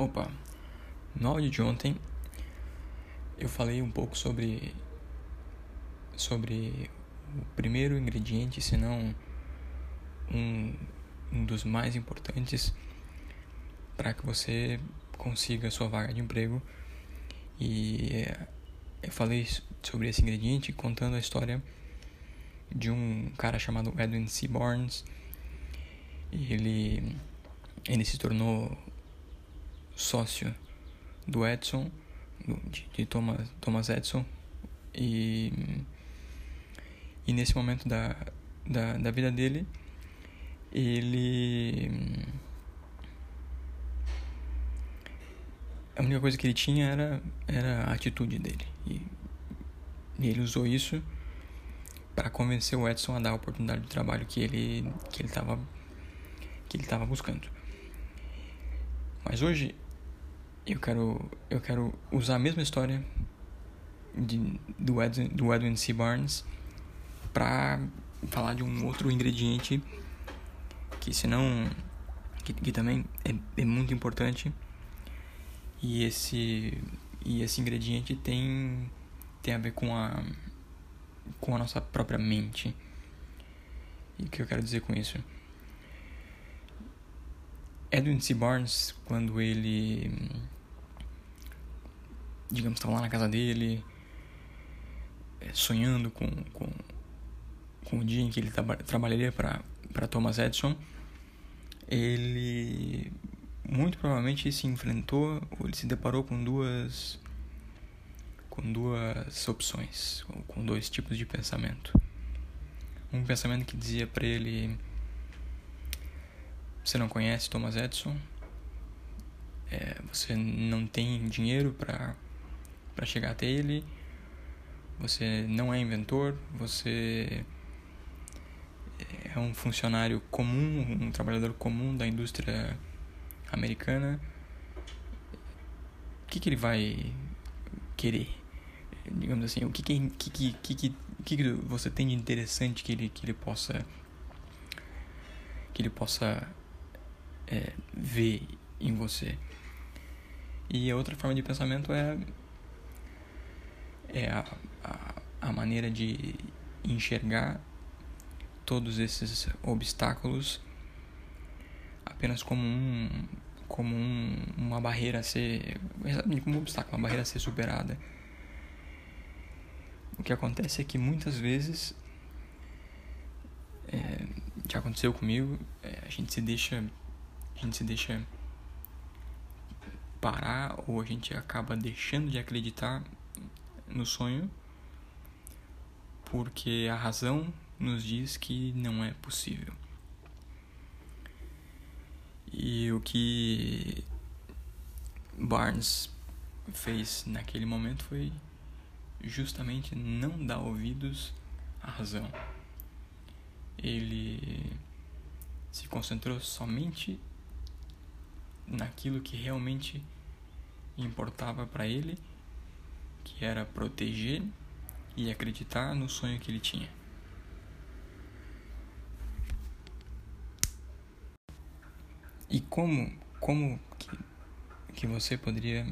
Opa, no áudio de ontem eu falei um pouco sobre sobre o primeiro ingrediente, se não um, um dos mais importantes para que você consiga a sua vaga de emprego. E eu falei sobre esse ingrediente contando a história de um cara chamado Edwin C. Barnes. Ele, ele se tornou sócio do Edson, de, de Thomas, Thomas Edison, e, e nesse momento da, da, da vida dele, ele. A única coisa que ele tinha era, era a atitude dele. E, e ele usou isso para convencer o Edson a dar a oportunidade de trabalho que ele que ele estava que ele estava buscando. Mas hoje eu quero, eu quero usar a mesma história de, do, Edwin, do Edwin C. Barnes para falar de um outro ingrediente que se não que, que também é, é muito importante e esse e esse ingrediente tem tem a ver com a com a nossa própria mente e o que eu quero dizer com isso Edwin C. Barnes quando ele digamos, estava lá na casa dele, é, sonhando com, com, com o dia em que ele tra trabalharia para Thomas Edison, ele muito provavelmente se enfrentou, ou ele se deparou com duas com duas opções, com dois tipos de pensamento. Um pensamento que dizia para ele: Você não conhece Thomas Edison, é, você não tem dinheiro para para chegar até ele. Você não é inventor, você é um funcionário comum, um trabalhador comum da indústria americana. O que, que ele vai querer? Digamos assim, o que que, que, que, que, que você tem de interessante que ele, que ele possa que ele possa é, ver em você? E a outra forma de pensamento é é a, a, a maneira de enxergar todos esses obstáculos apenas como um como um, uma barreira a ser exatamente como um obstáculo, uma barreira a ser superada. O que acontece é que muitas vezes é, já aconteceu comigo, é, a gente se deixa a gente se deixa parar ou a gente acaba deixando de acreditar no sonho porque a razão nos diz que não é possível. E o que Barnes fez naquele momento foi justamente não dar ouvidos à razão. Ele se concentrou somente naquilo que realmente importava para ele que era proteger e acreditar no sonho que ele tinha. E como como que, que você poderia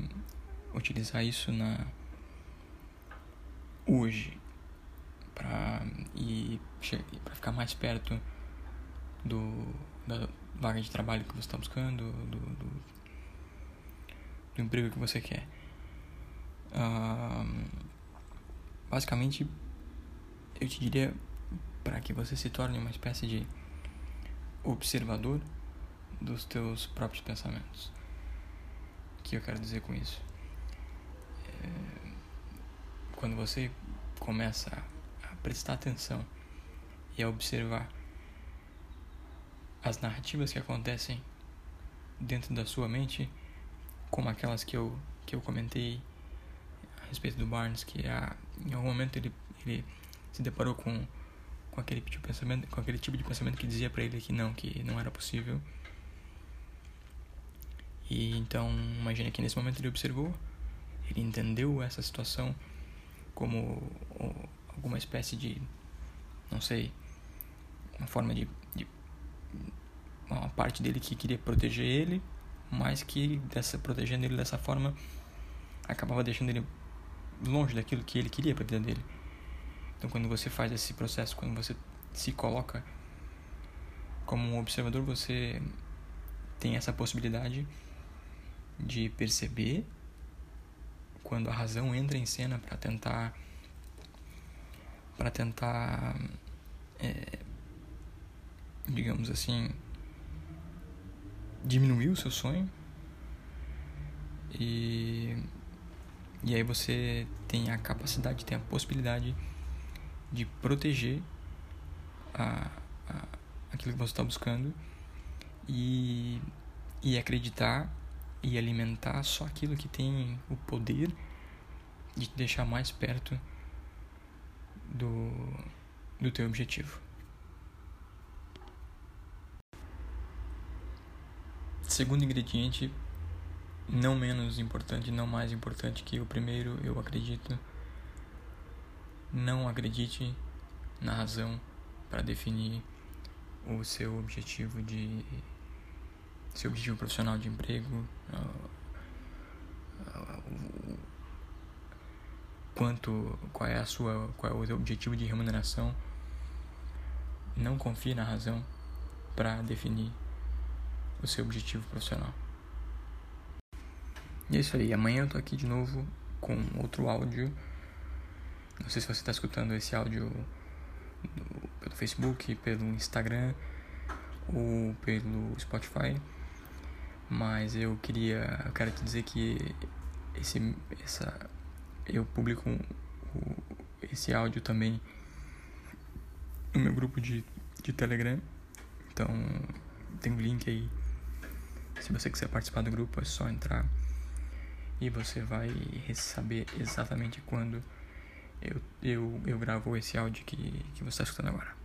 utilizar isso na hoje para e para ficar mais perto do da vaga de trabalho que você está buscando, do, do, do emprego que você quer basicamente, eu te diria para que você se torne uma espécie de observador dos teus próprios pensamentos. O que eu quero dizer com isso? É, quando você começa a prestar atenção e a observar as narrativas que acontecem dentro da sua mente, como aquelas que eu, que eu comentei respeito do Barnes, que a, em algum momento ele, ele se deparou com, com, aquele tipo de pensamento, com aquele tipo de pensamento que dizia para ele que não, que não era possível. E então, imagine que nesse momento ele observou, ele entendeu essa situação como alguma espécie de, não sei, uma forma de, de uma parte dele que queria proteger ele, mas que dessa protegendo ele dessa forma acabava deixando ele longe daquilo que ele queria para a vida dele. Então, quando você faz esse processo, quando você se coloca como um observador, você tem essa possibilidade de perceber quando a razão entra em cena para tentar para tentar é, digamos assim diminuir o seu sonho e e aí você tem a capacidade, tem a possibilidade de proteger a, a, aquilo que você está buscando e, e acreditar e alimentar só aquilo que tem o poder de te deixar mais perto do, do teu objetivo. Segundo ingrediente, não menos importante, não mais importante que o primeiro, eu acredito. Não acredite na razão para definir o seu objetivo de seu objetivo profissional de emprego, quanto qual é a sua qual é o seu objetivo de remuneração. Não confie na razão para definir o seu objetivo profissional. E é isso aí. Amanhã eu tô aqui de novo com outro áudio. Não sei se você está escutando esse áudio pelo Facebook, pelo Instagram ou pelo Spotify. Mas eu queria, eu quero te dizer que esse, essa, eu publico o, esse áudio também no meu grupo de, de Telegram. Então tem um link aí. Se você quiser participar do grupo, é só entrar e você vai saber exatamente quando eu, eu, eu gravo esse áudio que, que você está escutando agora.